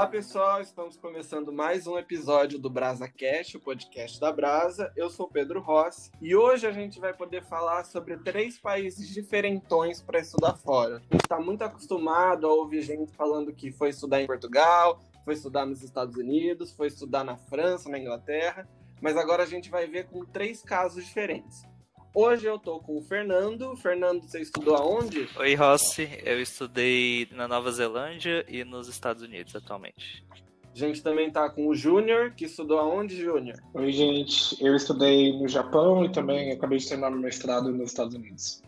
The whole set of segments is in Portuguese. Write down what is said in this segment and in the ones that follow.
Olá, pessoal. Estamos começando mais um episódio do Brasa Cast, o podcast da Brasa. Eu sou Pedro Rossi e hoje a gente vai poder falar sobre três países diferentões para estudar fora. A gente está muito acostumado a ouvir gente falando que foi estudar em Portugal, foi estudar nos Estados Unidos, foi estudar na França, na Inglaterra, mas agora a gente vai ver com três casos diferentes. Hoje eu tô com o Fernando. Fernando, você estudou aonde? Oi, Rossi. Eu estudei na Nova Zelândia e nos Estados Unidos atualmente. A gente também tá com o Júnior, que estudou aonde, Júnior? Oi, gente. Eu estudei no Japão e também acabei de terminar meu mestrado nos Estados Unidos.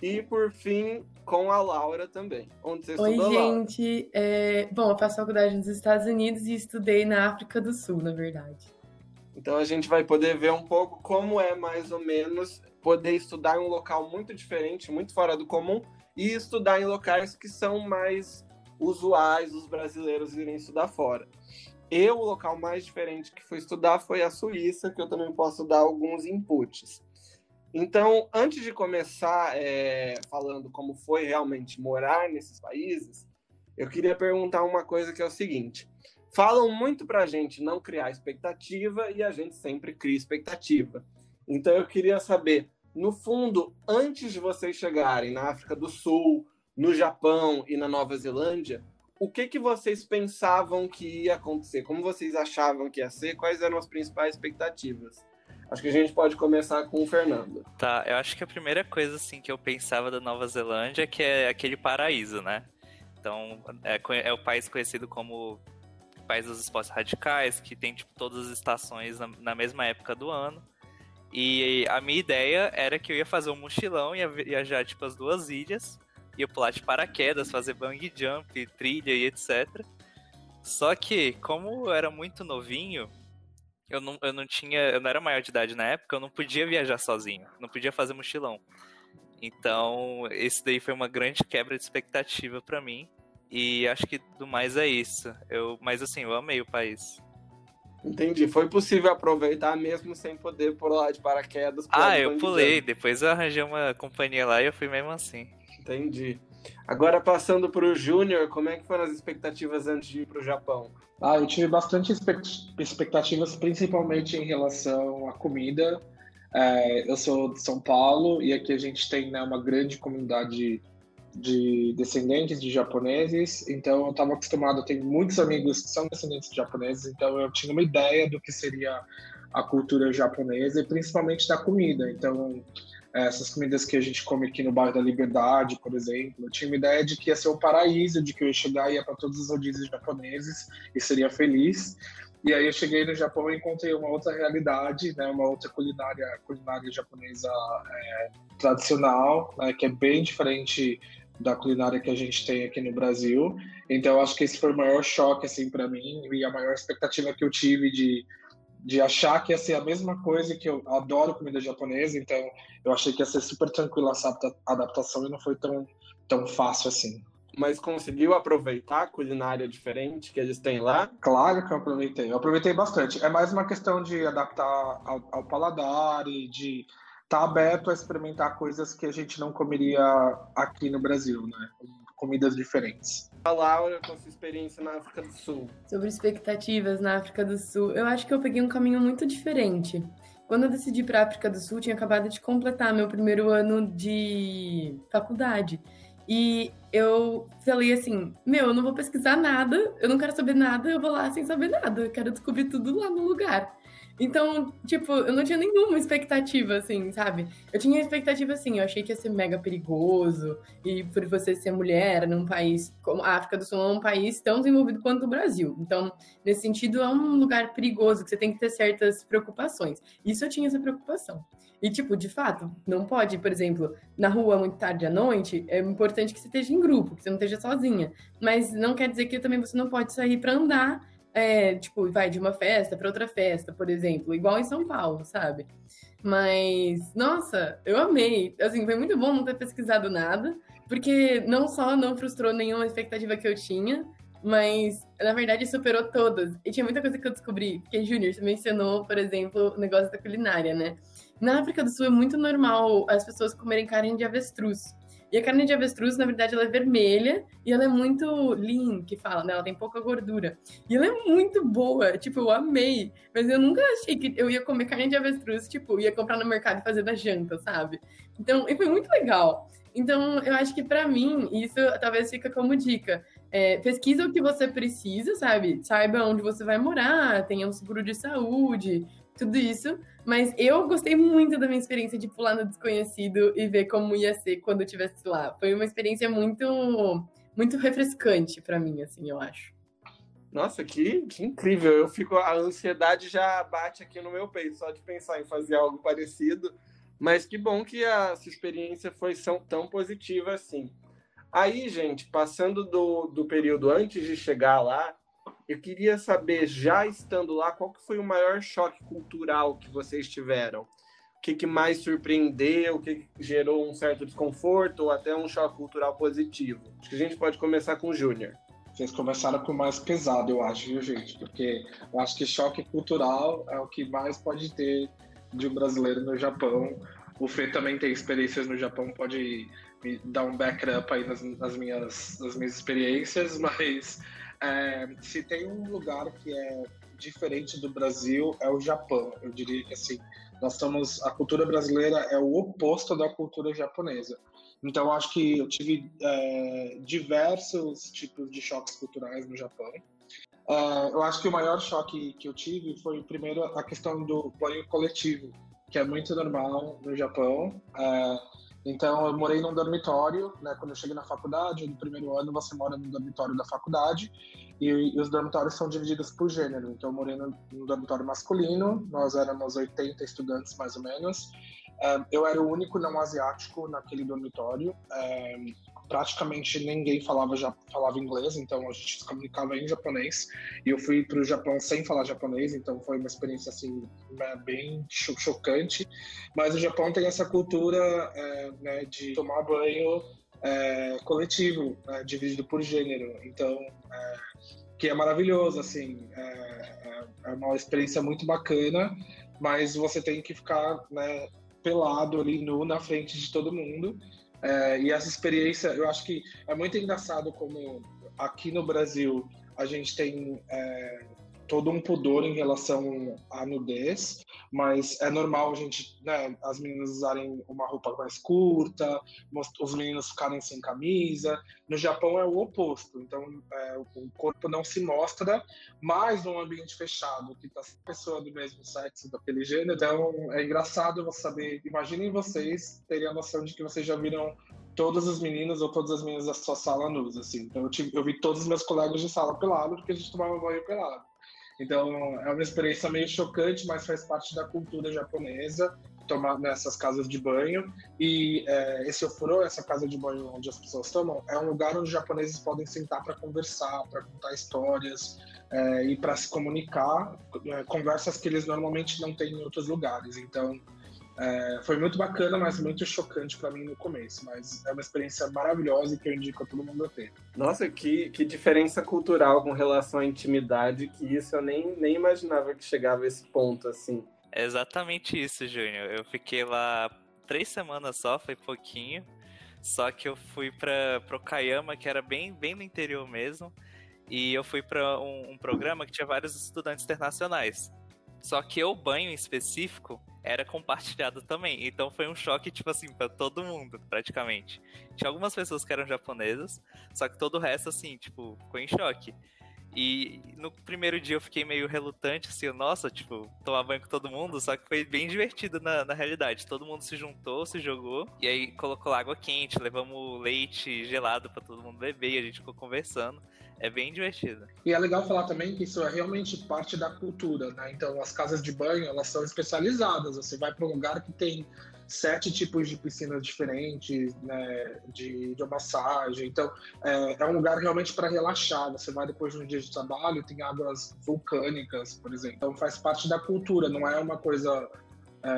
E por fim, com a Laura também. Onde você Oi, estudou, Laura? gente. É, Bom, eu faço faculdade nos Estados Unidos e estudei na África do Sul, na verdade. Então a gente vai poder ver um pouco como é mais ou menos poder estudar em um local muito diferente, muito fora do comum, e estudar em locais que são mais usuais os brasileiros irem estudar fora. Eu, o local mais diferente que fui estudar foi a Suíça, que eu também posso dar alguns inputs. Então, antes de começar é, falando como foi realmente morar nesses países, eu queria perguntar uma coisa que é o seguinte: falam muito para a gente não criar expectativa e a gente sempre cria expectativa. Então, eu queria saber, no fundo, antes de vocês chegarem na África do Sul, no Japão e na Nova Zelândia, o que, que vocês pensavam que ia acontecer? Como vocês achavam que ia ser? Quais eram as principais expectativas? Acho que a gente pode começar com o Fernando. Tá, eu acho que a primeira coisa assim que eu pensava da Nova Zelândia é que é aquele paraíso, né? Então, é, é o país conhecido como país dos esportes radicais, que tem tipo todas as estações na, na mesma época do ano. E a minha ideia era que eu ia fazer um mochilão, ia vi- viajar tipo as duas ilhas, ia pular de paraquedas, fazer bungee jump, trilha e etc. Só que, como eu era muito novinho, eu não, eu não tinha. Eu não era maior de idade na época, eu não podia viajar sozinho, não podia fazer mochilão. Então, esse daí foi uma grande quebra de expectativa pra mim. E acho que do mais é isso. Eu, mas assim, eu amei o país. Entendi. Foi possível aproveitar mesmo sem poder pular de paraquedas? Ah, eu pulei, jump. depois eu arranjei uma companhia lá e eu fui mesmo assim. Entendi. Agora passando para o Júnior, como é que foram as expectativas antes de ir para o Japão? Ah, eu tive bastante expect- expectativas, principalmente em relação à comida. É, eu sou de São Paulo e aqui a gente tem né, uma grande comunidade de descendentes de japoneses, então eu estava acostumado, eu tenho muitos amigos que são descendentes de japoneses, então eu tinha uma ideia do que seria a cultura japonesa e principalmente da comida. Então, essas comidas que a gente come aqui no bairro da Liberdade, por exemplo, eu tinha uma ideia de que ia ser um paraíso, de que eu ia chegar e ia para todos os rodízios japoneses e seria feliz. E aí eu cheguei no Japão e encontrei uma outra realidade, né, uma outra culinária, culinária japonesa é, tradicional, né, que é bem diferente da culinária que a gente tem aqui no Brasil. Então acho que esse foi o maior choque assim para mim e a maior expectativa que eu tive de de achar que ia ser a mesma coisa que eu adoro comida japonesa, então eu achei que ia ser super tranquila essa adapta- adaptação e não foi tão tão fácil assim. Mas conseguiu aproveitar a culinária diferente que eles têm lá? Claro que eu aproveitei, eu aproveitei bastante. É mais uma questão de adaptar ao, ao paladar e de estar aberto a experimentar coisas que a gente não comeria aqui no Brasil, né? Comidas diferentes. A Laura, com a sua experiência na África do Sul. Sobre expectativas na África do Sul, eu acho que eu peguei um caminho muito diferente. Quando eu decidi para a África do Sul, tinha acabado de completar meu primeiro ano de faculdade. E eu falei assim: Meu, eu não vou pesquisar nada, eu não quero saber nada, eu vou lá sem saber nada, eu quero descobrir tudo lá no lugar. Então, tipo, eu não tinha nenhuma expectativa, assim, sabe? Eu tinha expectativa, assim, eu achei que ia ser mega perigoso, e por você ser mulher num país como a África do Sul é um país tão desenvolvido quanto o Brasil. Então, nesse sentido, é um lugar perigoso que você tem que ter certas preocupações. Isso eu tinha essa preocupação. E, tipo, de fato, não pode, por exemplo, na rua muito tarde à noite, é importante que você esteja em grupo, que você não esteja sozinha. Mas não quer dizer que também você não pode sair para andar, é, tipo, vai de uma festa para outra festa, por exemplo, igual em São Paulo, sabe? Mas, nossa, eu amei. Assim, foi muito bom não ter pesquisado nada, porque não só não frustrou nenhuma expectativa que eu tinha, mas na verdade superou todas. E tinha muita coisa que eu descobri, porque Júnior, mencionou, por exemplo, o negócio da culinária, né? Na África do Sul é muito normal as pessoas comerem carne de avestruz. E a carne de avestruz, na verdade, ela é vermelha e ela é muito lean, que fala, né? Ela tem pouca gordura. E ela é muito boa, tipo, eu amei. Mas eu nunca achei que eu ia comer carne de avestruz, tipo, ia comprar no mercado e fazer da janta, sabe? Então, e foi muito legal. Então, eu acho que para mim, isso talvez fica como dica. É, pesquisa o que você precisa, sabe? Saiba onde você vai morar, tenha um seguro de saúde, tudo isso. Mas eu gostei muito da minha experiência de pular no desconhecido e ver como ia ser quando eu estivesse lá. Foi uma experiência muito, muito refrescante para mim, assim, eu acho. Nossa, que, que incrível! Eu fico, a ansiedade já bate aqui no meu peito só de pensar em fazer algo parecido. Mas que bom que a sua experiência foi tão positiva assim. Aí, gente, passando do, do período antes de chegar lá, eu queria saber, já estando lá, qual que foi o maior choque cultural que vocês tiveram? O que, que mais surpreendeu? O que, que gerou um certo desconforto ou até um choque cultural positivo? Acho que a gente pode começar com o Júnior. Vocês começaram com o mais pesado, eu acho, viu, gente? Porque eu acho que choque cultural é o que mais pode ter de um brasileiro no Japão. O Fê também tem experiências no Japão, pode me dar um backup aí nas, nas minhas, nas minhas experiências, mas é, se tem um lugar que é diferente do Brasil, é o Japão. Eu diria que assim, nós estamos. A cultura brasileira é o oposto da cultura japonesa. Então, acho que eu tive é, diversos tipos de choques culturais no Japão. Uh, eu acho que o maior choque que eu tive foi, primeiro, a questão do banho coletivo, que é muito normal no Japão. Uh, então, eu morei num dormitório, né? Quando eu cheguei na faculdade, no primeiro ano, você mora no dormitório da faculdade e, e os dormitórios são divididos por gênero. Então, eu morei no dormitório masculino, nós éramos 80 estudantes mais ou menos. Uh, eu era o único não asiático naquele dormitório praticamente ninguém falava, já, falava inglês, então a gente se comunicava em japonês. E eu fui para o Japão sem falar japonês, então foi uma experiência assim bem chocante. Mas o Japão tem essa cultura é, né, de tomar banho é, coletivo, né, dividido por gênero. Então, é, que é maravilhoso, assim, é, é, é uma experiência muito bacana, mas você tem que ficar né, pelado ali nu na frente de todo mundo. É, e essa experiência, eu acho que é muito engraçado como aqui no Brasil a gente tem é, todo um pudor em relação à nudez, mas é normal a gente, né, as meninas usarem uma roupa mais curta, os meninos ficarem sem camisa. No Japão é o oposto, então é, o corpo não se mostra, mais num ambiente fechado, que tá pessoa do mesmo sexo, daquele gênero. Então é engraçado você saber. Imaginem vocês terem a noção de que vocês já viram todos os meninos ou todas as meninas da sua sala nus, assim. Então eu, tive, eu vi todos os meus colegas de sala pelado porque a gente tomava banho pelado. Então é uma experiência meio chocante, mas faz parte da cultura japonesa tomar nessas casas de banho. E é, esse ofuro, essa casa de banho onde as pessoas tomam, é um lugar onde os japoneses podem sentar para conversar, para contar histórias é, e para se comunicar, é, conversas que eles normalmente não têm em outros lugares. Então é, foi muito bacana, mas muito chocante para mim no começo. Mas é uma experiência maravilhosa e que eu indico a todo mundo a ter. Nossa, que, que diferença cultural com relação à intimidade, que isso eu nem, nem imaginava que chegava a esse ponto, assim. É exatamente isso, Júnior. Eu fiquei lá três semanas só, foi pouquinho. Só que eu fui para Okayama, que era bem, bem no interior mesmo. E eu fui para um, um programa que tinha vários estudantes internacionais. Só que o banho em específico era compartilhado também. Então foi um choque, tipo assim, para todo mundo, praticamente. Tinha algumas pessoas que eram japonesas, só que todo o resto, assim, tipo, ficou em choque. E no primeiro dia eu fiquei meio relutante, assim, nossa, tipo, tomar banho com todo mundo, só que foi bem divertido na, na realidade. Todo mundo se juntou, se jogou, e aí colocou água quente, levamos leite gelado para todo mundo beber, e a gente ficou conversando. É bem divertido. E é legal falar também que isso é realmente parte da cultura, né? Então, as casas de banho, elas são especializadas. Você vai para um lugar que tem sete tipos de piscinas diferentes, né, de, de massagem. Então, é, é um lugar realmente para relaxar. Você vai depois de um dia de trabalho, tem águas vulcânicas, por exemplo. Então, faz parte da cultura, não é uma coisa é,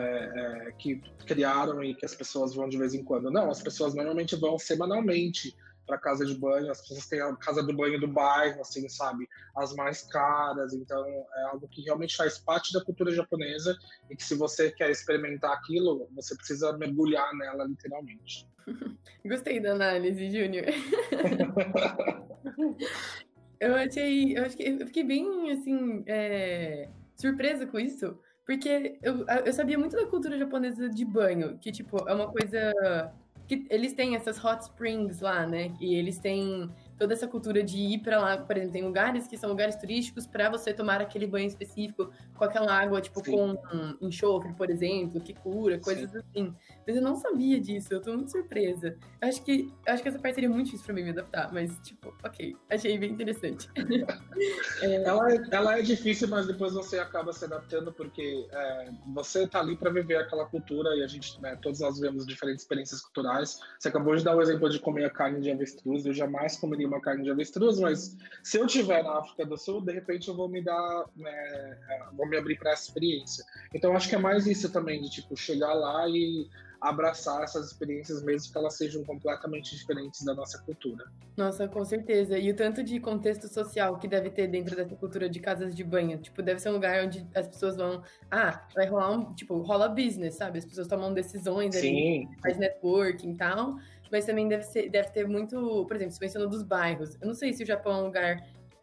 é, que criaram e que as pessoas vão de vez em quando. Não, as pessoas normalmente vão semanalmente para casa de banho, as pessoas têm a casa do banho do bairro, assim, sabe? As mais caras, então é algo que realmente faz parte da cultura japonesa e que se você quer experimentar aquilo, você precisa mergulhar nela literalmente. Gostei da análise, Júnior. eu achei, eu acho que eu fiquei bem assim é, surpresa com isso, porque eu, eu sabia muito da cultura japonesa de banho, que, tipo, é uma coisa. Que Eles têm essas hot springs lá, né? E eles têm toda essa cultura de ir para lá, por exemplo, tem lugares que são lugares turísticos para você tomar aquele banho específico com aquela água, tipo, Sim. com enxofre, por exemplo, que cura, coisas Sim. assim. Mas eu não sabia disso, eu tô muito surpresa. Eu acho que, eu acho que essa parte seria muito difícil pra mim me adaptar, mas, tipo, ok, achei bem interessante. é... Ela, é, ela é difícil, mas depois você acaba se adaptando, porque é, você tá ali para viver aquela cultura e a gente, né, todos nós vivemos diferentes experiências culturais. Você acabou de dar o exemplo de comer a carne de avestruz, eu jamais comeria uma carne de avestruz, mas se eu tiver na África do Sul, de repente eu vou me dar, né, vou me abrir para essa experiência. Então acho que é mais isso também, de tipo, chegar lá e abraçar essas experiências, mesmo que elas sejam completamente diferentes da nossa cultura. Nossa, com certeza. E o tanto de contexto social que deve ter dentro dessa cultura de casas de banho. Tipo, deve ser um lugar onde as pessoas vão. Ah, vai rolar um. Tipo, rola business, sabe? As pessoas tomam decisões, Sim. Ali, faz networking e tal mas também deve, ser, deve ter muito, por exemplo, você mencionou dos bairros. Eu não sei se o Japão é um lugar,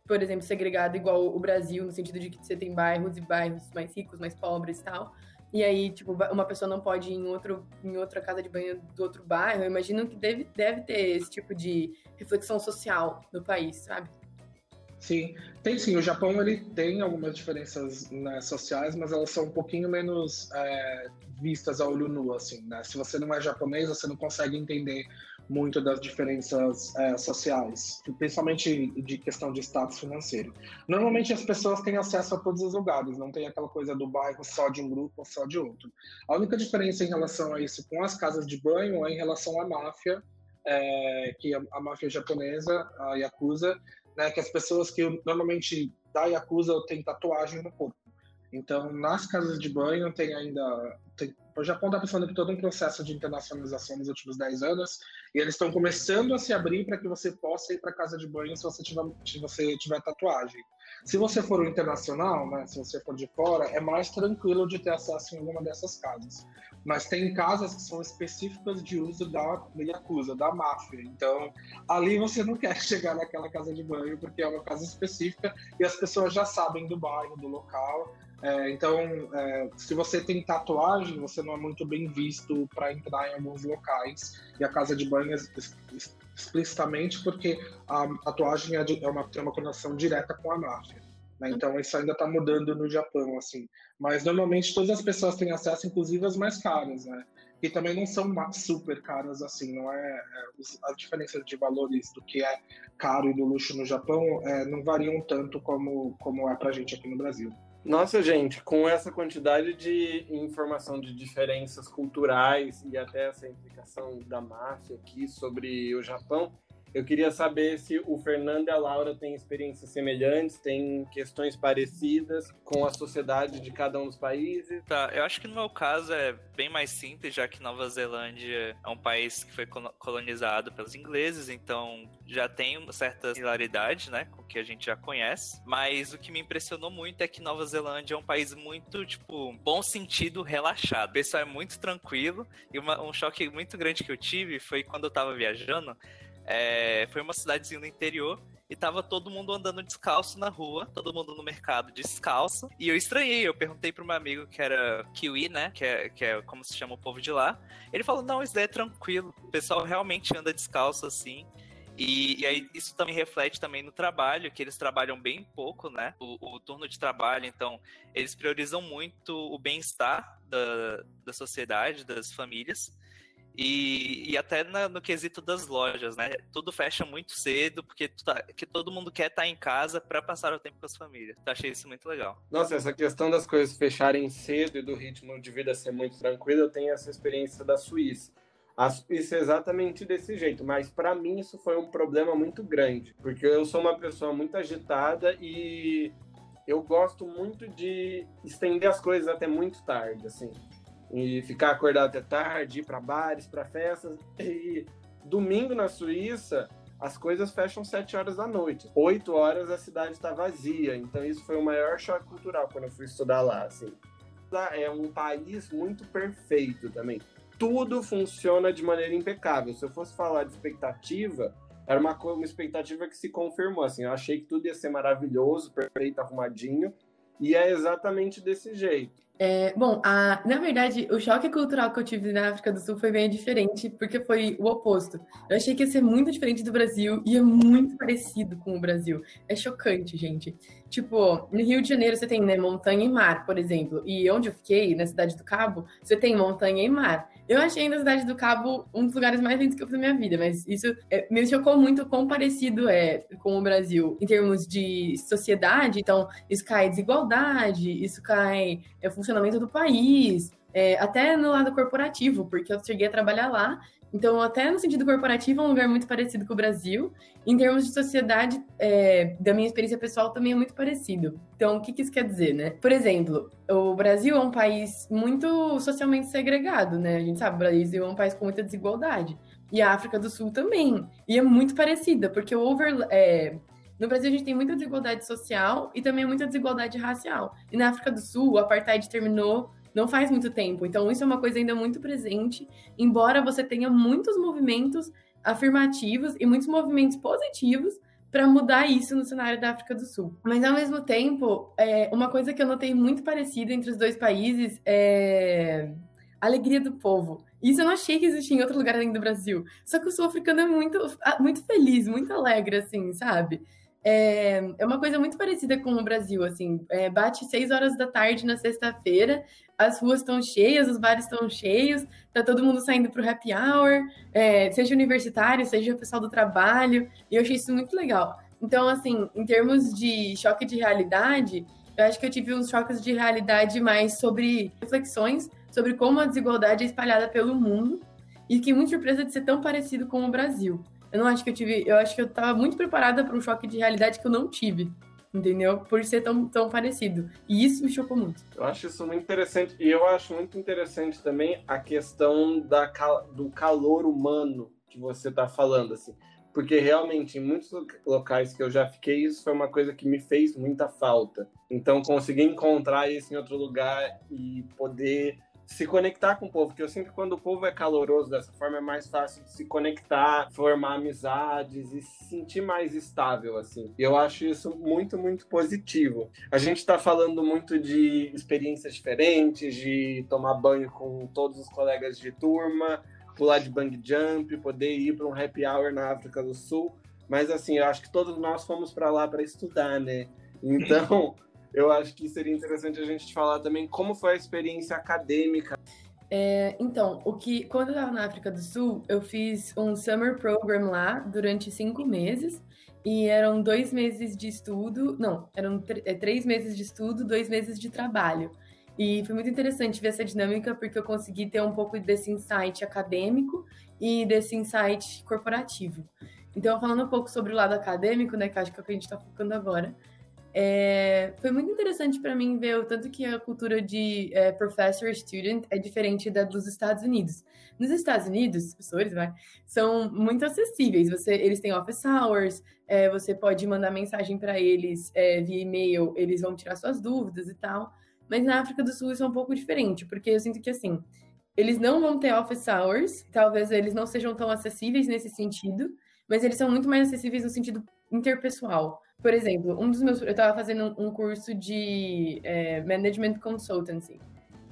por exemplo, segregado igual o Brasil, no sentido de que você tem bairros e bairros mais ricos, mais pobres e tal. E aí, tipo, uma pessoa não pode ir em, outro, em outra casa de banho do outro bairro. Eu imagino que deve, deve ter esse tipo de reflexão social no país, sabe? Sim, tem sim. O Japão ele tem algumas diferenças né, sociais, mas elas são um pouquinho menos é, vistas a olho nu, assim, né? Se você não é japonês, você não consegue entender muito das diferenças é, sociais, principalmente de questão de status financeiro. Normalmente as pessoas têm acesso a todos os lugares, não tem aquela coisa do bairro só de um grupo ou só de outro. A única diferença em relação a isso com as casas de banho é em relação à máfia, é, que a, a máfia japonesa, a Yakuza, né, que as pessoas que normalmente da Yakuza têm tatuagem no corpo. Então, nas casas de banho tem ainda. Tem, o Japão está passando por todo um processo de internacionalização nos últimos 10 anos e eles estão começando a se abrir para que você possa ir para casa de banho se você tiver, se você tiver tatuagem. Se você for um internacional, né, se você for de fora, é mais tranquilo de ter acesso em alguma dessas casas. Mas tem casas que são específicas de uso da Yakuza, da máfia. Então, ali você não quer chegar naquela casa de banho, porque é uma casa específica e as pessoas já sabem do bairro, do local. É, então, é, se você tem tatuagem, você não é muito bem visto para entrar em alguns locais. E a casa de banho é explicitamente porque a tatuagem é, de, é uma, tem uma conexão direta com a máfia. Né? Então isso ainda está mudando no Japão, assim. Mas normalmente todas as pessoas têm acesso, inclusive as mais caras, né? Que também não são super caras assim, não é, é as diferenças de valores do que é caro e do luxo no Japão é, não variam tanto como como é para a gente aqui no Brasil. Nossa, gente, com essa quantidade de informação de diferenças culturais e até essa implicação da máfia aqui sobre o Japão, eu queria saber se o Fernando e a Laura têm experiências semelhantes, têm questões parecidas com a sociedade de cada um dos países. Tá, eu acho que no meu caso é bem mais simples, já que Nova Zelândia é um país que foi colonizado pelos ingleses, então já tem uma certa similaridade, né, com o que a gente já conhece. Mas o que me impressionou muito é que Nova Zelândia é um país muito, tipo, bom sentido, relaxado. O pessoal é muito tranquilo e uma, um choque muito grande que eu tive foi quando eu tava viajando é, foi uma cidadezinha no interior e tava todo mundo andando descalço na rua, todo mundo no mercado descalço. E eu estranhei, eu perguntei pro meu amigo que era Kiwi, né? Que é, que é como se chama o povo de lá. Ele falou: não, isso daí é tranquilo. O pessoal realmente anda descalço assim. E, e, aí isso também reflete também no trabalho, que eles trabalham bem pouco, né? O, o turno de trabalho, então, eles priorizam muito o bem-estar da, da sociedade, das famílias. E, e até na, no quesito das lojas, né? Tudo fecha muito cedo, porque tá, que todo mundo quer estar tá em casa para passar o tempo com as famílias. Então, achei isso muito legal. Nossa, essa questão das coisas fecharem cedo e do ritmo de vida ser muito tranquilo, eu tenho essa experiência da Suíça. A Suíça é exatamente desse jeito, mas para mim isso foi um problema muito grande, porque eu sou uma pessoa muito agitada e eu gosto muito de estender as coisas até muito tarde, assim e ficar acordado até tarde, ir para bares, para festas. E domingo na Suíça, as coisas fecham 7 horas da noite. 8 horas a cidade está vazia. Então isso foi o maior choque cultural quando eu fui estudar lá, assim. É um país muito perfeito também. Tudo funciona de maneira impecável. Se eu fosse falar de expectativa, era uma, uma expectativa que se confirmou. Assim, eu achei que tudo ia ser maravilhoso, perfeito, arrumadinho. E é exatamente desse jeito. É, bom, a, na verdade, o choque cultural que eu tive na África do Sul foi bem diferente, porque foi o oposto. Eu achei que ia ser muito diferente do Brasil e é muito parecido com o Brasil. É chocante, gente. Tipo, no Rio de Janeiro você tem né, montanha e mar, por exemplo. E onde eu fiquei, na Cidade do Cabo, você tem montanha e mar. Eu achei na Cidade do Cabo um dos lugares mais lindos que eu fiz na minha vida, mas isso é, me chocou muito quão parecido é com o Brasil em termos de sociedade. Então, isso cai desigualdade, isso cai é, funcionamento do país, é, até no lado corporativo, porque eu cheguei a trabalhar lá então, até no sentido corporativo, é um lugar muito parecido com o Brasil. Em termos de sociedade, é, da minha experiência pessoal, também é muito parecido. Então, o que, que isso quer dizer, né? Por exemplo, o Brasil é um país muito socialmente segregado, né? A gente sabe, o Brasil é um país com muita desigualdade. E a África do Sul também. E é muito parecida, porque o over, é, no Brasil, a gente tem muita desigualdade social e também muita desigualdade racial. E na África do Sul, o apartheid terminou não faz muito tempo. Então, isso é uma coisa ainda muito presente, embora você tenha muitos movimentos afirmativos e muitos movimentos positivos para mudar isso no cenário da África do Sul. Mas, ao mesmo tempo, é, uma coisa que eu notei muito parecida entre os dois países é a alegria do povo. Isso eu não achei que existia em outro lugar além do Brasil. Só que o sul-africano é muito, muito feliz, muito alegre, assim, sabe? É, é uma coisa muito parecida com o Brasil, assim, é, bate seis horas da tarde na sexta-feira, as ruas estão cheias, os bares estão cheios, tá todo mundo saindo pro happy hour, é, seja universitário, seja o pessoal do trabalho, e eu achei isso muito legal. Então, assim, em termos de choque de realidade, eu acho que eu tive uns choques de realidade mais sobre reflexões sobre como a desigualdade é espalhada pelo mundo, e que muito surpresa de ser tão parecido com o Brasil. Eu não acho que eu tive. Eu acho que eu tava muito preparada para um choque de realidade que eu não tive. Entendeu? Por ser tão, tão parecido. E isso me chocou muito. Eu acho isso muito interessante. E eu acho muito interessante também a questão da, do calor humano que você está falando, assim. Porque realmente, em muitos locais que eu já fiquei, isso foi uma coisa que me fez muita falta. Então, conseguir encontrar isso em outro lugar e poder se conectar com o povo, porque eu sinto que quando o povo é caloroso dessa forma é mais fácil de se conectar, formar amizades e se sentir mais estável, assim. E eu acho isso muito, muito positivo. A gente está falando muito de experiências diferentes, de tomar banho com todos os colegas de turma, pular de bang jump, poder ir para um happy hour na África do Sul. Mas assim, eu acho que todos nós fomos para lá para estudar, né? Então, eu acho que seria interessante a gente falar também como foi a experiência acadêmica. É, então, o que quando eu estava na África do Sul, eu fiz um summer program lá durante cinco meses e eram dois meses de estudo, não, eram é, três meses de estudo, dois meses de trabalho. E foi muito interessante ver essa dinâmica porque eu consegui ter um pouco desse insight acadêmico e desse insight corporativo. Então, falando um pouco sobre o lado acadêmico, né, que acho que é o que a gente está focando agora, é, foi muito interessante para mim ver o tanto que a cultura de é, professor student é diferente da dos Estados Unidos. Nos Estados Unidos, os professores vai, são muito acessíveis. Você, eles têm office hours, é, você pode mandar mensagem para eles é, via e-mail, eles vão tirar suas dúvidas e tal. Mas na África do Sul isso é um pouco diferente, porque eu sinto que assim, eles não vão ter office hours, talvez eles não sejam tão acessíveis nesse sentido, mas eles são muito mais acessíveis no sentido interpessoal. Por exemplo, um dos meus. Eu estava fazendo um curso de é, Management Consultancy.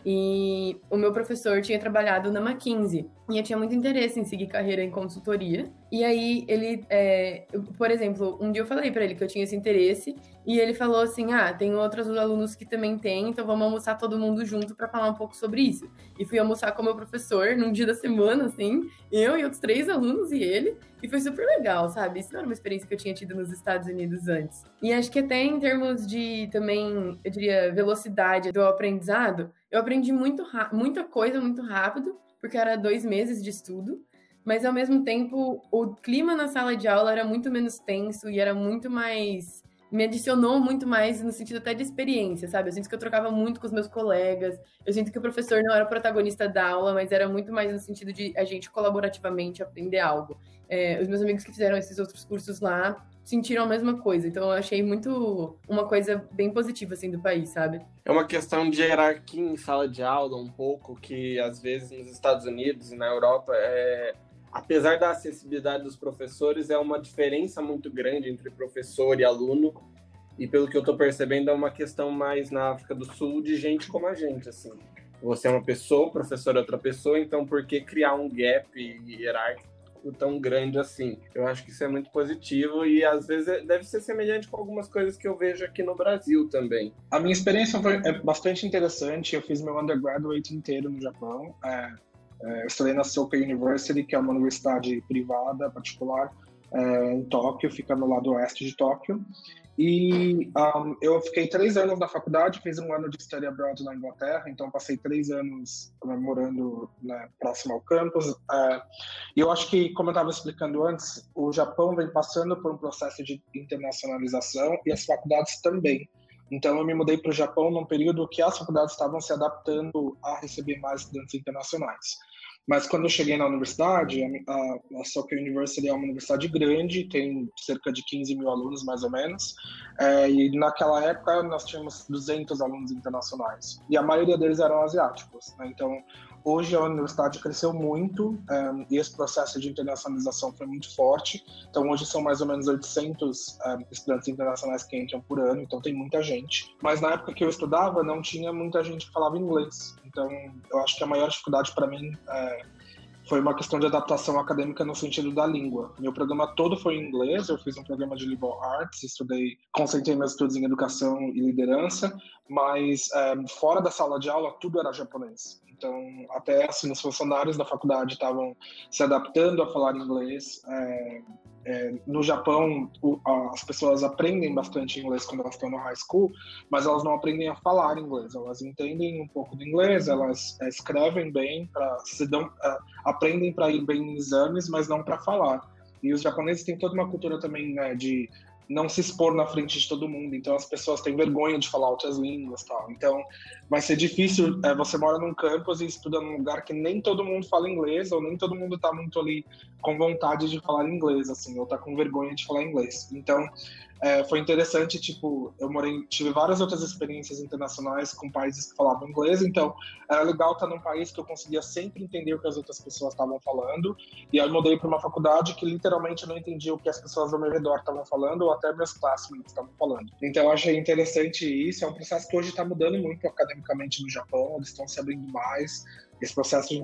E o meu professor tinha trabalhado na McKinsey. E eu tinha muito interesse em seguir carreira em consultoria. E aí, ele, é, por exemplo, um dia eu falei para ele que eu tinha esse interesse. E ele falou assim: Ah, tem outros alunos que também têm, então vamos almoçar todo mundo junto para falar um pouco sobre isso. E fui almoçar com meu professor num dia da semana, assim, eu e outros três alunos e ele. E foi super legal, sabe? Isso não era uma experiência que eu tinha tido nos Estados Unidos antes. E acho que até em termos de também, eu diria, velocidade do aprendizado eu aprendi muito muita coisa muito rápido, porque era dois meses de estudo, mas ao mesmo tempo o clima na sala de aula era muito menos tenso e era muito mais. Me adicionou muito mais no sentido até de experiência, sabe? Eu sinto que eu trocava muito com os meus colegas, eu sinto que o professor não era o protagonista da aula, mas era muito mais no sentido de a gente colaborativamente aprender algo. é, os meus amigos que fizeram esses outros cursos lá sentiram a mesma coisa. Então eu achei muito uma coisa bem positiva assim do país, sabe? É uma questão de hierarquia em sala de aula um pouco que às vezes nos Estados Unidos e na Europa é apesar da acessibilidade dos professores é uma diferença muito grande entre professor e aluno. E pelo que eu estou percebendo é uma questão mais na África do Sul de gente como a gente, assim. Você é uma pessoa, o professor é outra pessoa, então por que criar um gap hierárquico tão grande assim. Eu acho que isso é muito positivo e às vezes é, deve ser semelhante com algumas coisas que eu vejo aqui no Brasil também. A minha experiência foi é bastante interessante. Eu fiz meu undergraduate inteiro no Japão. É, é, estudei na Soka University, que é uma universidade privada, particular, é, em Tóquio, fica no lado oeste de Tóquio. E um, eu fiquei três anos na faculdade, fiz um ano de study abroad na Inglaterra, então passei três anos morando né, próximo ao campus. Uh, e eu acho que, como eu estava explicando antes, o Japão vem passando por um processo de internacionalização e as faculdades também. Então eu me mudei para o Japão num período que as faculdades estavam se adaptando a receber mais estudantes internacionais. Mas quando eu cheguei na universidade, a, a Soccer University é uma universidade grande, tem cerca de 15 mil alunos, mais ou menos, é, e naquela época nós tínhamos 200 alunos internacionais, e a maioria deles eram asiáticos. Né? Então, hoje a universidade cresceu muito, é, e esse processo de internacionalização foi muito forte. Então, hoje são mais ou menos 800 é, estudantes internacionais que entram por ano, então tem muita gente. Mas na época que eu estudava, não tinha muita gente que falava inglês. Então, eu acho que a maior dificuldade para mim é, foi uma questão de adaptação acadêmica no sentido da língua. Meu programa todo foi em inglês, eu fiz um programa de liberal arts, estudei, concentrei meus estudos em educação e liderança, mas é, fora da sala de aula tudo era japonês. Então, até assim, os funcionários da faculdade estavam se adaptando a falar inglês. É, é, no Japão, o, as pessoas aprendem bastante inglês quando elas estão no high school, mas elas não aprendem a falar inglês. Elas entendem um pouco do inglês, elas é, escrevem bem, pra, dão, é, aprendem para ir bem em exames, mas não para falar. E os japoneses têm toda uma cultura também né, de não se expor na frente de todo mundo. Então as pessoas têm vergonha de falar outras línguas, tal. Então vai ser difícil. É, você mora num campus e estuda num lugar que nem todo mundo fala inglês ou nem todo mundo está muito ali com vontade de falar inglês, assim, ou está com vergonha de falar inglês. Então é, foi interessante, tipo, eu morei, tive várias outras experiências internacionais com países que falavam inglês, então era legal estar num país que eu conseguia sempre entender o que as outras pessoas estavam falando, e aí eu mudei para uma faculdade que literalmente eu não entendia o que as pessoas ao meu redor estavam falando, ou até meus classmates estavam falando. Então eu achei interessante isso, é um processo que hoje está mudando muito academicamente no Japão, eles estão se abrindo mais, esse processo de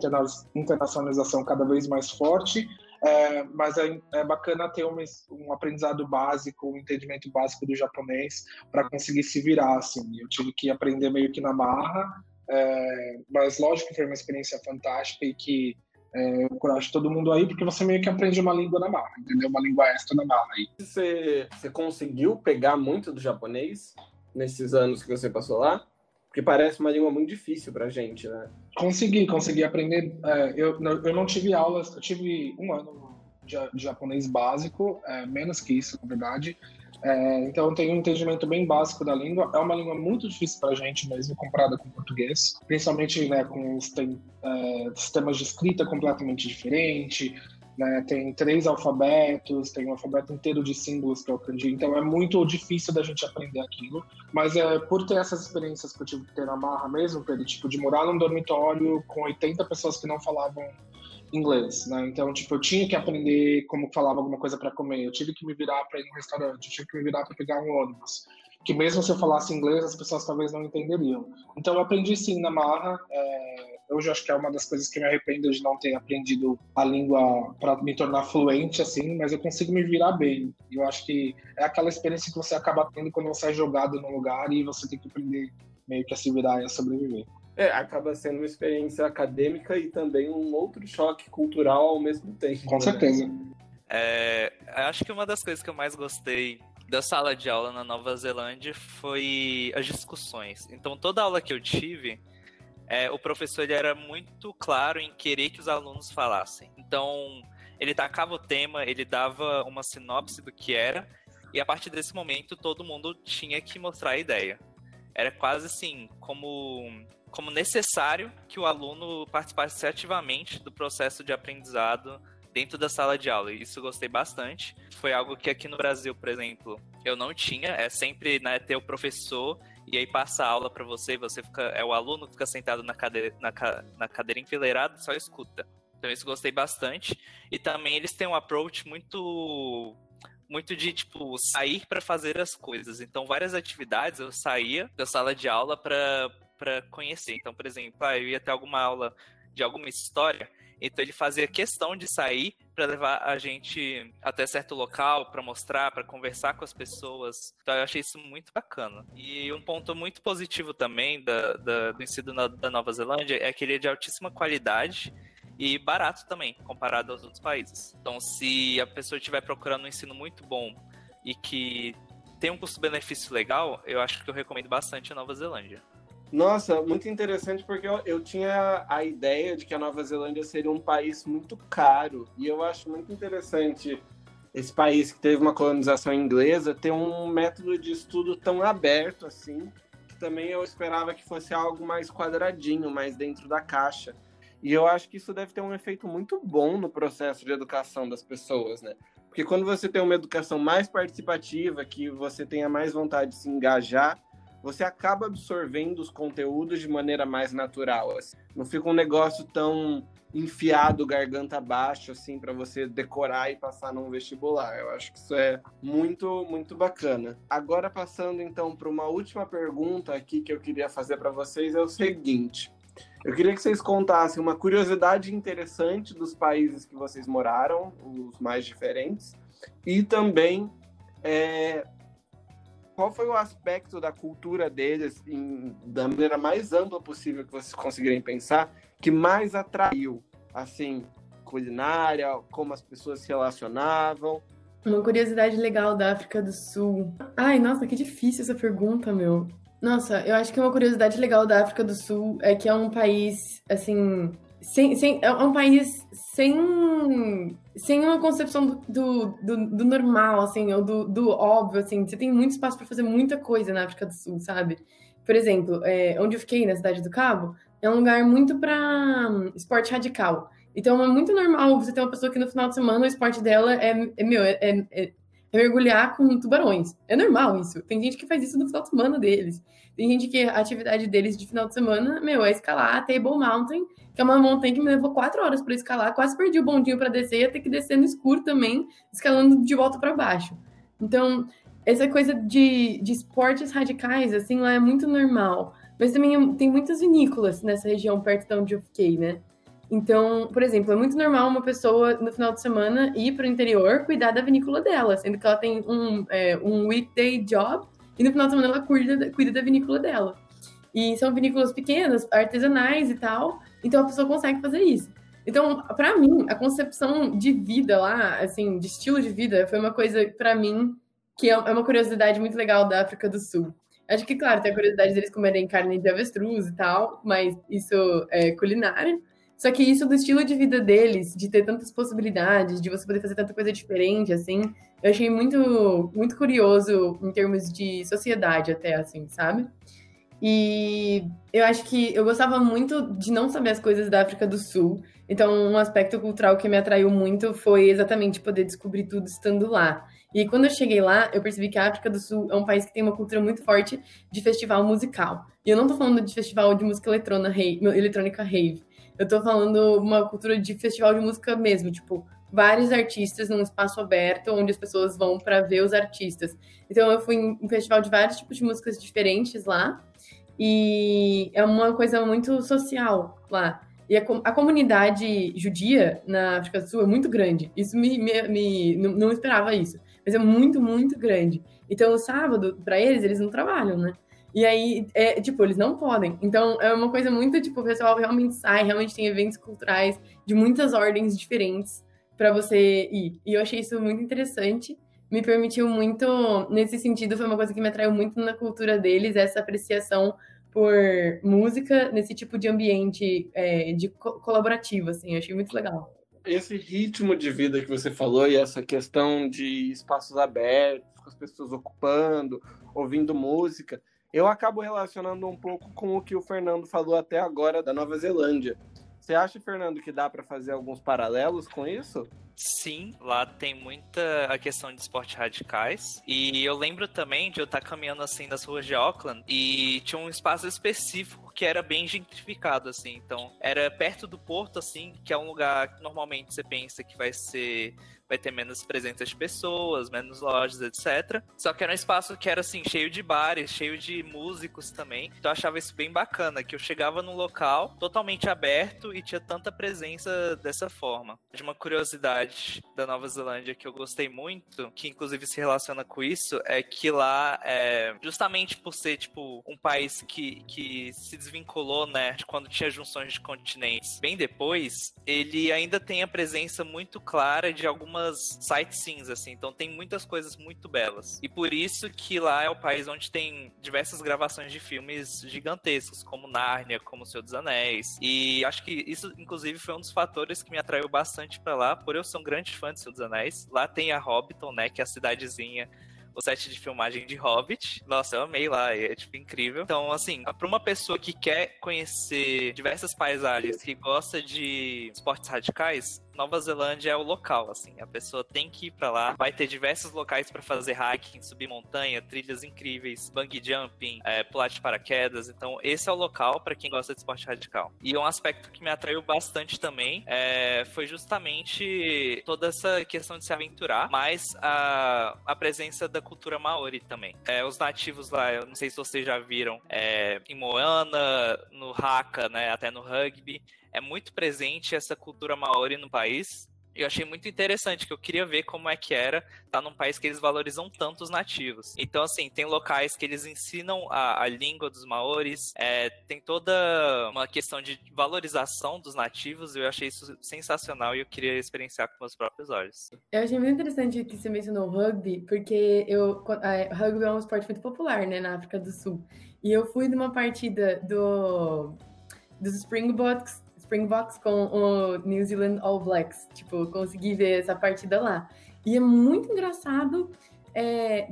internacionalização cada vez mais forte, é, mas é, é, bacana ter um, um, aprendizado básico, um entendimento básico do japonês para conseguir se virar. Assim. Eu tive que aprender meio que na marra, é, mas lógico que foi uma experiência fantástica e que é, eu encorajo todo mundo aí, porque você meio que aprende uma língua na marra, entendeu? Uma língua extra na marra. Aí. Você, você conseguiu pegar muito do japonês nesses anos que você passou lá? Porque parece uma língua muito difícil pra gente, né? Consegui, consegui aprender. É, eu, eu não tive aulas, eu tive um ano de, de japonês básico, é, menos que isso, na verdade. É, então, eu tenho um entendimento bem básico da língua. É uma língua muito difícil para a gente mesmo, comparada com o português, principalmente né, com os tem, é, sistemas de escrita completamente diferentes né? Tem três alfabetos, tem um alfabeto inteiro de símbolos que eu aprendi, então é muito difícil da gente aprender aquilo. Mas é por ter essas experiências que eu tive que ter na marra mesmo, Pedro, tipo, de morar num dormitório com 80 pessoas que não falavam inglês, né? Então, tipo, eu tinha que aprender como falava alguma coisa para comer, eu tive que me virar para ir no restaurante, eu tive que me virar para pegar um ônibus. Que mesmo se eu falasse inglês, as pessoas talvez não entenderiam. Então, eu aprendi sim na marra. É Hoje acho que é uma das coisas que me arrependo de não ter aprendido a língua para me tornar fluente, assim, mas eu consigo me virar bem. E eu acho que é aquela experiência que você acaba tendo quando você é jogado num lugar e você tem que aprender meio que a se virar e a sobreviver. É, acaba sendo uma experiência acadêmica e também um outro choque cultural ao mesmo tempo. Com né? certeza. É, acho que uma das coisas que eu mais gostei da sala de aula na Nova Zelândia foi as discussões. Então, toda aula que eu tive, é, o professor ele era muito claro em querer que os alunos falassem. Então, ele tacava o tema, ele dava uma sinopse do que era, e a partir desse momento todo mundo tinha que mostrar a ideia. Era quase assim, como, como necessário que o aluno participasse ativamente do processo de aprendizado dentro da sala de aula. Isso eu gostei bastante. Foi algo que aqui no Brasil, por exemplo, eu não tinha. É sempre né, ter o professor e aí passa a aula para você, você fica, é o aluno fica sentado na cadeira, na, na cadeira enfileirada só escuta. Então isso gostei bastante. E também eles têm um approach muito muito de tipo sair para fazer as coisas. Então várias atividades eu saía da sala de aula para para conhecer. Então, por exemplo, ah, eu ia ter alguma aula de alguma história, então ele fazia questão de sair para levar a gente até certo local para mostrar, para conversar com as pessoas. Então eu achei isso muito bacana. E um ponto muito positivo também da, da, do ensino na, da Nova Zelândia é que ele é de altíssima qualidade e barato também, comparado aos outros países. Então, se a pessoa estiver procurando um ensino muito bom e que tem um custo-benefício legal, eu acho que eu recomendo bastante a Nova Zelândia. Nossa, muito interessante porque eu, eu, tinha a ideia de que a Nova Zelândia seria um país muito caro. E eu acho muito interessante esse país que teve uma colonização inglesa ter um método de estudo tão aberto assim, que também eu esperava que fosse algo mais quadradinho, mais dentro da caixa. E eu acho que isso deve ter um efeito muito bom no processo de educação das pessoas, né? Porque quando você tem uma educação mais participativa, que você tenha mais vontade de se engajar, você acaba absorvendo os conteúdos de maneira mais natural. Assim. Não fica um negócio tão enfiado garganta abaixo assim para você decorar e passar num vestibular. Eu acho que isso é muito muito bacana. Agora passando então para uma última pergunta aqui que eu queria fazer para vocês é o seguinte: eu queria que vocês contassem uma curiosidade interessante dos países que vocês moraram, os mais diferentes, e também é, qual foi o aspecto da cultura deles, em, da maneira mais ampla possível que vocês conseguirem pensar, que mais atraiu, assim, culinária, como as pessoas se relacionavam? Uma curiosidade legal da África do Sul. Ai, nossa, que difícil essa pergunta, meu. Nossa, eu acho que uma curiosidade legal da África do Sul é que é um país, assim, sem, sem, é um país sem, sem uma concepção do, do, do normal, assim, ou do, do, óbvio, assim. Você tem muito espaço para fazer muita coisa na África do Sul, sabe? Por exemplo, é, onde eu fiquei, na Cidade do Cabo, é um lugar muito para um, esporte radical. Então é muito normal você ter uma pessoa que no final de semana o esporte dela é, é meu, é, é, é mergulhar com tubarões. É normal isso. Tem gente que faz isso no final de semana deles. Tem gente que a atividade deles de final de semana, meu, é escalar a Table Mountain, que é uma montanha que me levou quatro horas para escalar. Quase perdi o bondinho para descer, ia ter que descer no escuro também, escalando de volta para baixo. Então, essa coisa de, de esportes radicais, assim, lá é muito normal. Mas também tem muitas vinícolas nessa região perto de onde eu fiquei, né? Então, por exemplo, é muito normal uma pessoa no final de semana ir para o interior cuidar da vinícola dela, sendo que ela tem um, é, um weekday job e no final de semana ela cuida, cuida da vinícola dela. E são vinícolas pequenas, artesanais e tal, então a pessoa consegue fazer isso. Então, para mim, a concepção de vida lá, assim, de estilo de vida, foi uma coisa, para mim, que é, é uma curiosidade muito legal da África do Sul. Acho que, claro, tem a curiosidade deles comerem carne de avestruz e tal, mas isso é culinária. Só que isso do estilo de vida deles, de ter tantas possibilidades, de você poder fazer tanta coisa diferente, assim, eu achei muito, muito curioso em termos de sociedade até, assim, sabe? E eu acho que eu gostava muito de não saber as coisas da África do Sul. Então, um aspecto cultural que me atraiu muito foi exatamente poder descobrir tudo estando lá. E quando eu cheguei lá, eu percebi que a África do Sul é um país que tem uma cultura muito forte de festival musical. E eu não tô falando de festival de música eletrônica rave. Eu tô falando uma cultura de festival de música mesmo, tipo, vários artistas num espaço aberto onde as pessoas vão para ver os artistas. Então eu fui em um festival de vários tipos de músicas diferentes lá e é uma coisa muito social lá. E a, a comunidade judia na África do Sul é muito grande. Isso me, me, me não, não esperava isso, mas é muito muito grande. Então o sábado para eles eles não trabalham, né? E aí, é, tipo, eles não podem. Então, é uma coisa muito, tipo, o pessoal realmente sai, realmente tem eventos culturais de muitas ordens diferentes para você ir. E eu achei isso muito interessante. Me permitiu muito, nesse sentido, foi uma coisa que me atraiu muito na cultura deles, essa apreciação por música nesse tipo de ambiente é, de co colaborativo, assim. Eu achei muito legal. Esse ritmo de vida que você falou e essa questão de espaços abertos, com as pessoas ocupando, ouvindo música, eu acabo relacionando um pouco com o que o Fernando falou até agora da Nova Zelândia. Você acha, Fernando, que dá para fazer alguns paralelos com isso? sim, lá tem muita a questão de esportes radicais. E eu lembro também de eu estar caminhando assim nas ruas de Auckland e tinha um espaço específico que era bem gentrificado, assim. Então, era perto do porto, assim, que é um lugar que normalmente você pensa que vai ser vai ter menos presença de pessoas, menos lojas, etc. Só que era um espaço que era assim, cheio de bares, cheio de músicos também. Então eu achava isso bem bacana, que eu chegava num local totalmente aberto e tinha tanta presença dessa forma. De uma curiosidade da Nova Zelândia que eu gostei muito, que inclusive se relaciona com isso, é que lá, é, justamente por ser tipo um país que, que se desvinculou, né, quando tinha junções de continentes, bem depois, ele ainda tem a presença muito clara de algumas algumas sightseeings, assim, então tem muitas coisas muito belas. E por isso que lá é o país onde tem diversas gravações de filmes gigantescos, como Nárnia, como O Senhor dos Anéis. E acho que isso, inclusive, foi um dos fatores que me atraiu bastante para lá, por eu ser um grande fã de Senhor dos Anéis. Lá tem a Hobbiton, né, que é a cidadezinha o set de filmagem de Hobbit. Nossa, eu amei lá, é tipo incrível. Então, assim, para uma pessoa que quer conhecer diversas paisagens, que gosta de esportes radicais, Nova Zelândia é o local, assim. A pessoa tem que ir para lá. Vai ter diversos locais para fazer hiking, subir montanha, trilhas incríveis, bungee jumping, é, pular de paraquedas. Então, esse é o local para quem gosta de esporte radical. E um aspecto que me atraiu bastante também é, foi justamente toda essa questão de se aventurar, mas a, a presença da cultura maori também. É, os nativos lá, eu não sei se vocês já viram, é, em Moana, no Haka, né, até no rugby, é muito presente essa cultura maori no país. Eu achei muito interessante, que eu queria ver como é que era estar tá num país que eles valorizam tanto os nativos. Então, assim, tem locais que eles ensinam a, a língua dos maores, é, tem toda uma questão de valorização dos nativos, eu achei isso sensacional e eu queria experienciar com meus próprios olhos. Eu achei muito interessante que você mencionou o rugby, porque eu, rugby é um esporte muito popular, né, na África do Sul. E eu fui numa partida do, dos Springboks Springboks com o New Zealand All Blacks. Tipo, consegui ver essa partida lá. E é muito engraçado. É,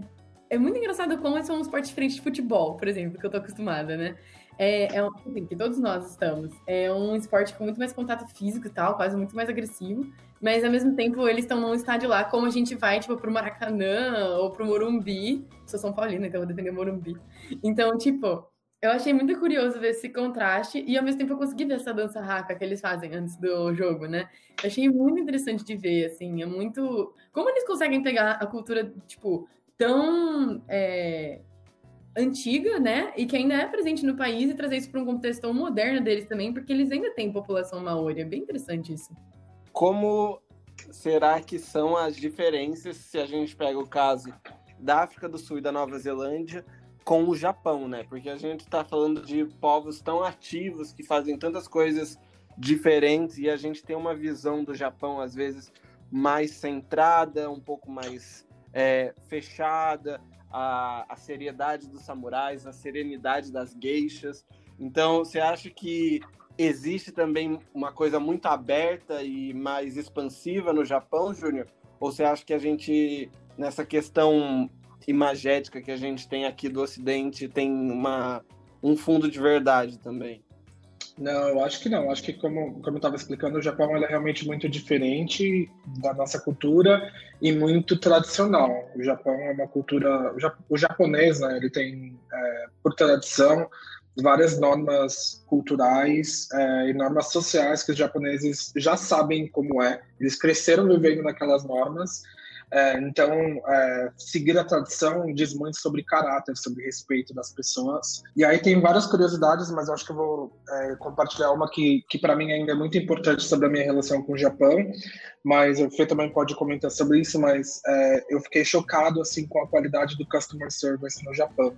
é muito engraçado como esse é um esporte diferente de futebol, por exemplo, que eu tô acostumada, né? É, é um, assim, que todos nós estamos. É um esporte com muito mais contato físico e tal, quase muito mais agressivo. Mas ao mesmo tempo eles estão num estádio lá, como a gente vai, tipo, pro Maracanã ou pro Morumbi. Sou São Paulino, então vou defender Morumbi. Então, tipo, eu achei muito curioso ver esse contraste e ao mesmo tempo eu consegui ver essa dança raca que eles fazem antes do jogo, né? Eu achei muito interessante de ver, assim, é muito... Como eles conseguem pegar a cultura, tipo, tão é... antiga, né? E que ainda é presente no país e trazer isso para um contexto tão moderno deles também, porque eles ainda têm população maori, é bem interessante isso. Como será que são as diferenças se a gente pega o caso da África do Sul e da Nova Zelândia com o Japão, né? Porque a gente está falando de povos tão ativos que fazem tantas coisas diferentes e a gente tem uma visão do Japão às vezes mais centrada, um pouco mais é, fechada, a, a seriedade dos samurais, a serenidade das geixas. Então, você acha que existe também uma coisa muito aberta e mais expansiva no Japão, Júnior? Ou você acha que a gente, nessa questão imagética que a gente tem aqui do Ocidente tem uma, um fundo de verdade também. Não, eu acho que não. Acho que, como, como eu estava explicando, o Japão é realmente muito diferente da nossa cultura e muito tradicional. O Japão é uma cultura. O japonês, né, ele tem, é, por tradição, várias normas culturais é, e normas sociais que os japoneses já sabem como é. Eles cresceram vivendo naquelas normas é, então, é, seguir a tradição diz muito sobre caráter, sobre respeito das pessoas. E aí tem várias curiosidades, mas acho que eu vou é, compartilhar uma que, que para mim ainda é muito importante sobre a minha relação com o Japão. Mas o Fê também pode comentar sobre isso, mas é, eu fiquei chocado assim com a qualidade do customer service no Japão.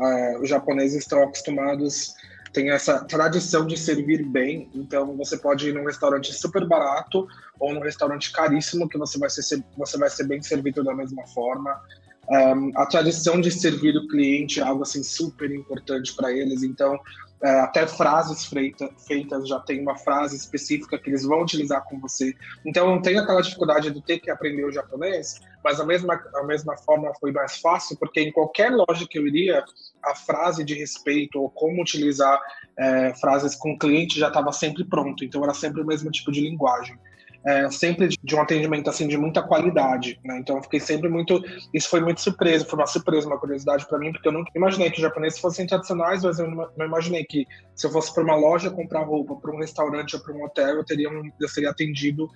É, os japoneses estão acostumados tem essa tradição de servir bem. Então você pode ir num restaurante super barato ou num restaurante caríssimo que você vai ser você vai ser bem servido da mesma forma. Um, a tradição de servir o cliente é algo assim super importante para eles. Então até frases feita, feitas já tem uma frase específica que eles vão utilizar com você. Então não tem aquela dificuldade de ter que aprender o japonês, mas a mesma, a mesma forma foi mais fácil, porque em qualquer loja que eu iria, a frase de respeito ou como utilizar é, frases com o cliente já estava sempre pronto, então era sempre o mesmo tipo de linguagem. É, sempre de um atendimento assim de muita qualidade, né? Então eu fiquei sempre muito, isso foi muito surpresa, foi uma surpresa, uma curiosidade para mim, porque eu nunca imaginei que os japoneses fossem tradicionais, mas eu não imaginei que se eu fosse para uma loja comprar roupa, para um restaurante ou para um hotel, eu teria um, eu seria atendido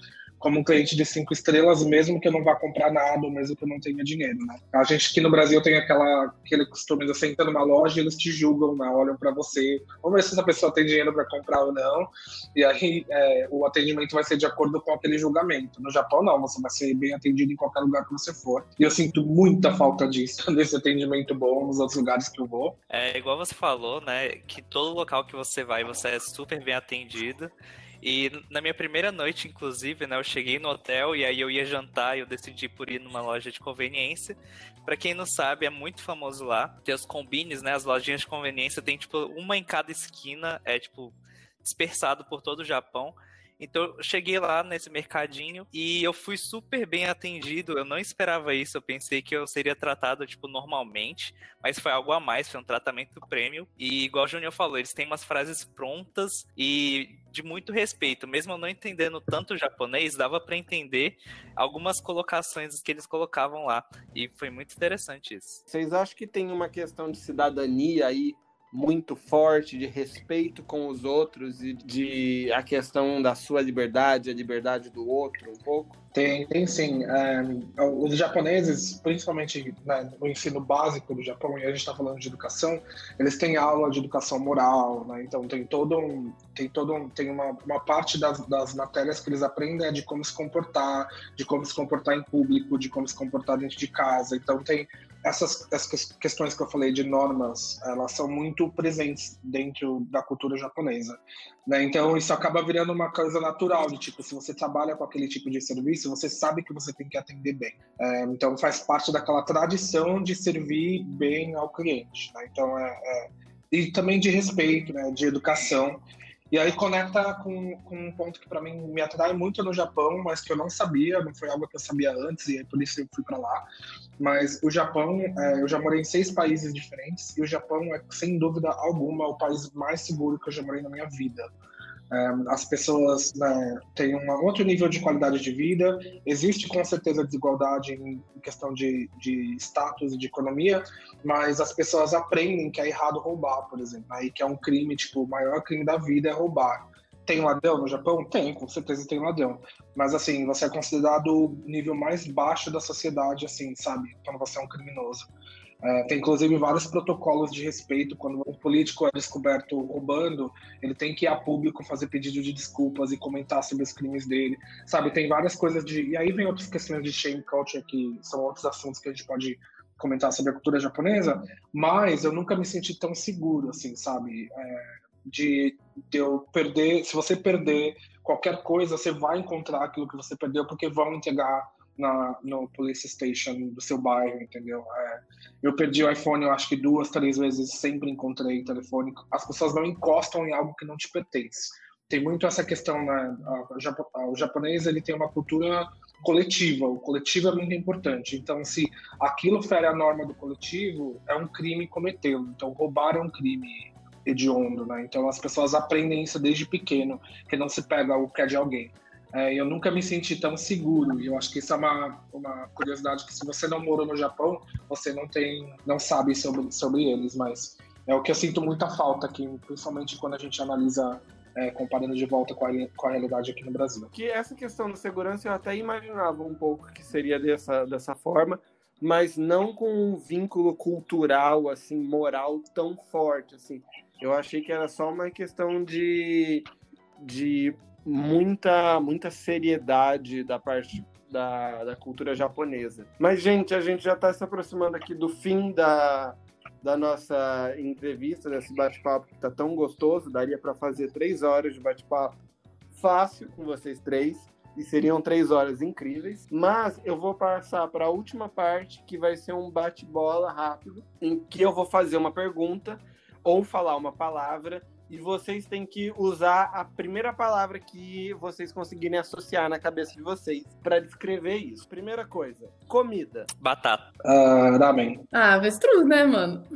como um cliente de cinco estrelas, mesmo que eu não vá comprar nada, mesmo que eu não tenha dinheiro, né? A gente aqui no Brasil tem aquela, aquele costume de você entra numa loja e eles te julgam, né? olham para você, vamos ver se essa pessoa tem dinheiro para comprar ou não, e aí é, o atendimento vai ser de acordo com aquele julgamento. No Japão, não, você vai ser bem atendido em qualquer lugar que você for. E eu sinto muita falta disso, desse atendimento bom nos outros lugares que eu vou. É igual você falou, né? Que todo local que você vai, você é super bem atendido. E na minha primeira noite, inclusive, né, eu cheguei no hotel e aí eu ia jantar e eu decidi por ir numa loja de conveniência. Para quem não sabe, é muito famoso lá. Tem os combines, né, as lojinhas de conveniência, tem tipo uma em cada esquina, é tipo dispersado por todo o Japão. Então eu cheguei lá nesse mercadinho e eu fui super bem atendido. Eu não esperava isso, eu pensei que eu seria tratado tipo normalmente, mas foi algo a mais, foi um tratamento prêmio. E igual o Junior falou, eles têm umas frases prontas e de muito respeito. Mesmo eu não entendendo tanto japonês, dava para entender algumas colocações que eles colocavam lá. E foi muito interessante isso. Vocês acham que tem uma questão de cidadania aí muito forte de respeito com os outros e de a questão da sua liberdade, a liberdade do outro, um pouco? Tem, tem sim. É, os japoneses, principalmente né, no ensino básico do Japão, e a gente está falando de educação, eles têm aula de educação moral, né? então tem todo um, tem todo um, tem uma, uma parte das, das matérias que eles aprendem é de como se comportar, de como se comportar em público, de como se comportar dentro de casa. Então tem essas, essas questões que eu falei de normas, elas são muito presentes dentro da cultura japonesa. Né? Então, isso acaba virando uma coisa natural, de tipo, se você trabalha com aquele tipo de serviço, você sabe que você tem que atender bem. É, então, faz parte daquela tradição de servir bem ao cliente. Né? Então, é, é, e também de respeito, né? de educação. E aí conecta com, com um ponto que para mim me atrai muito no Japão, mas que eu não sabia, não foi algo que eu sabia antes, e aí por isso eu fui para lá. Mas o Japão, é, eu já morei em seis países diferentes, e o Japão é, sem dúvida alguma, o país mais seguro que eu já morei na minha vida. É, as pessoas né, têm um outro nível de qualidade de vida, existe com certeza desigualdade em questão de, de status e de economia, mas as pessoas aprendem que é errado roubar, por exemplo, aí que é um crime, tipo, o maior crime da vida é roubar. Tem ladrão no Japão? Tem, com certeza tem ladrão. Mas assim, você é considerado o nível mais baixo da sociedade, assim, sabe? Quando você é um criminoso. É, tem inclusive vários protocolos de respeito. Quando um político é descoberto roubando, ele tem que ir a público fazer pedido de desculpas e comentar sobre os crimes dele. Sabe, tem várias coisas de. E aí vem outras questões de shame culture, que são outros assuntos que a gente pode comentar sobre a cultura japonesa. Mas eu nunca me senti tão seguro, assim, sabe? É, de, eu perder. Se você perder qualquer coisa, você vai encontrar aquilo que você perdeu, porque vão entregar na, no police station do seu bairro, entendeu? É, eu perdi o iPhone, eu acho que duas, três vezes, sempre encontrei telefone. As pessoas não encostam em algo que não te pertence. Tem muito essa questão, né? O japonês ele tem uma cultura coletiva. O coletivo é muito importante. Então, se aquilo fere a norma do coletivo, é um crime cometê-lo. Então, roubar é um crime hediondo, né? Então, as pessoas aprendem isso desde pequeno, que não se pega o que é de alguém. É, eu nunca me senti tão seguro. E eu acho que isso é uma, uma curiosidade que se você não morou no Japão, você não tem, não sabe sobre, sobre eles. Mas é o que eu sinto muita falta aqui, principalmente quando a gente analisa é, comparando de volta com a, com a realidade aqui no Brasil. Que essa questão da segurança eu até imaginava um pouco que seria dessa, dessa forma, mas não com um vínculo cultural, assim, moral tão forte, assim. Eu achei que era só uma questão de, de muita, muita seriedade da parte da, da cultura japonesa. Mas, gente, a gente já está se aproximando aqui do fim da, da nossa entrevista, desse bate-papo que está tão gostoso. Daria para fazer três horas de bate-papo fácil com vocês três. E seriam três horas incríveis. Mas eu vou passar para a última parte, que vai ser um bate-bola rápido, em que eu vou fazer uma pergunta ou falar uma palavra e vocês têm que usar a primeira palavra que vocês conseguirem associar na cabeça de vocês para descrever isso. Primeira coisa, comida. Batata. Uh, ramen. Ah, avestruz, né, mano?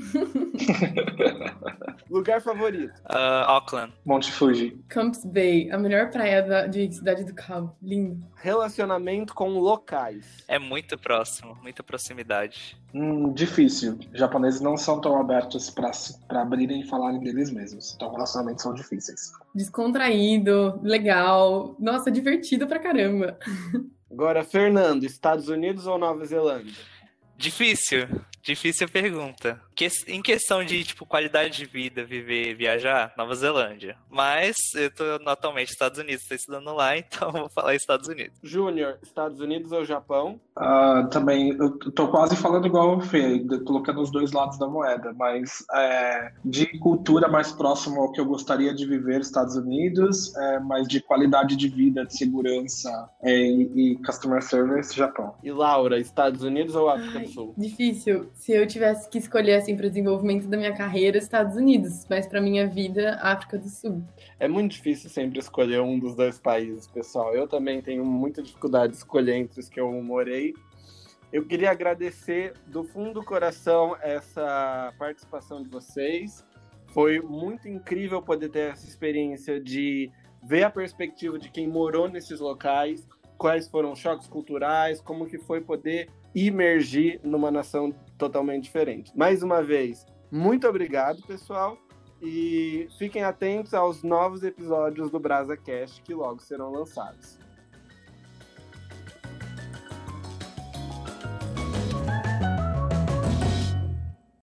Lugar favorito. Uh, Auckland. Monte Fuji. Camps Bay, a melhor praia da, de Cidade do Cabo. Lindo. Relacionamento com locais. É muito próximo, muita proximidade. Hum, difícil. Japoneses não são tão abertos para abrirem e falarem deles mesmos. Então, relacionamentos são difíceis. Descontraído, legal. Nossa, divertido pra caramba. Agora, Fernando, Estados Unidos ou Nova Zelândia? Difícil. Difícil pergunta. Que, em questão de, tipo, qualidade de vida, viver, viajar, Nova Zelândia. Mas eu tô atualmente nos Estados Unidos, tô estudando lá, então vou falar Estados Unidos. Júnior, Estados Unidos ou Japão? Uh, também, eu tô quase falando igual o Fê, colocando os dois lados da moeda, mas é, de cultura mais próximo ao que eu gostaria de viver, Estados Unidos, é, mas de qualidade de vida, de segurança é, e, e customer service, Japão. E Laura, Estados Unidos ou África Ai, do Sul? Difícil. Se eu tivesse que escolher assim para o desenvolvimento da minha carreira, Estados Unidos, mas para minha vida, África do Sul. É muito difícil sempre escolher um dos dois países, pessoal. Eu também tenho muita dificuldade de escolher entre os que eu morei. Eu queria agradecer do fundo do coração essa participação de vocês. Foi muito incrível poder ter essa experiência de ver a perspectiva de quem morou nesses locais, quais foram os choques culturais, como que foi poder imergir numa nação totalmente diferente. Mais uma vez, muito obrigado, pessoal, e fiquem atentos aos novos episódios do BrasaCast que logo serão lançados.